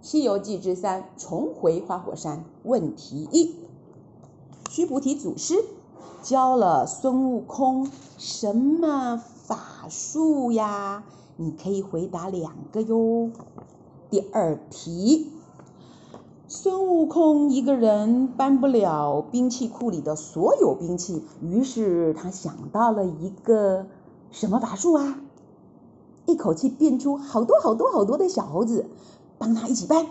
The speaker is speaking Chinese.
西游记之三，重回花果山。问题一：须菩提祖师教了孙悟空什么法术呀？你可以回答两个哟。第二题：孙悟空一个人搬不了兵器库里的所有兵器，于是他想到了一个什么法术啊？一口气变出好多好多好多的小猴子，帮他一起搬。